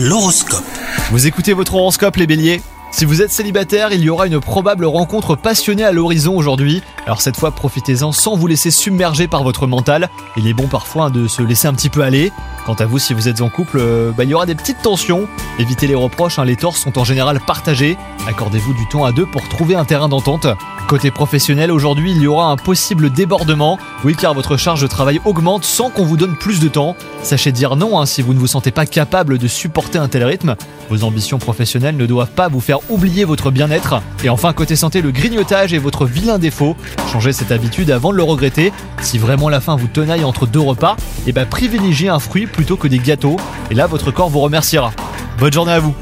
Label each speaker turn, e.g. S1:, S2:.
S1: L'horoscope.
S2: Vous écoutez votre horoscope les béliers? Si vous êtes célibataire, il y aura une probable rencontre passionnée à l'horizon aujourd'hui. Alors cette fois, profitez-en sans vous laisser submerger par votre mental. Il est bon parfois de se laisser un petit peu aller. Quant à vous, si vous êtes en couple, euh, bah, il y aura des petites tensions. Évitez les reproches, hein, les torts sont en général partagés. Accordez-vous du temps à deux pour trouver un terrain d'entente. Côté professionnel, aujourd'hui, il y aura un possible débordement. Oui, car votre charge de travail augmente sans qu'on vous donne plus de temps. Sachez dire non hein, si vous ne vous sentez pas capable de supporter un tel rythme. Vos ambitions professionnelles ne doivent pas vous faire oublier votre bien-être. Et enfin, côté santé, le grignotage est votre vilain défaut. Changez cette habitude avant de le regretter. Si vraiment la faim vous tenaille entre deux repas, et eh ben privilégiez un fruit plutôt que des gâteaux. Et là, votre corps vous remerciera. Bonne journée à vous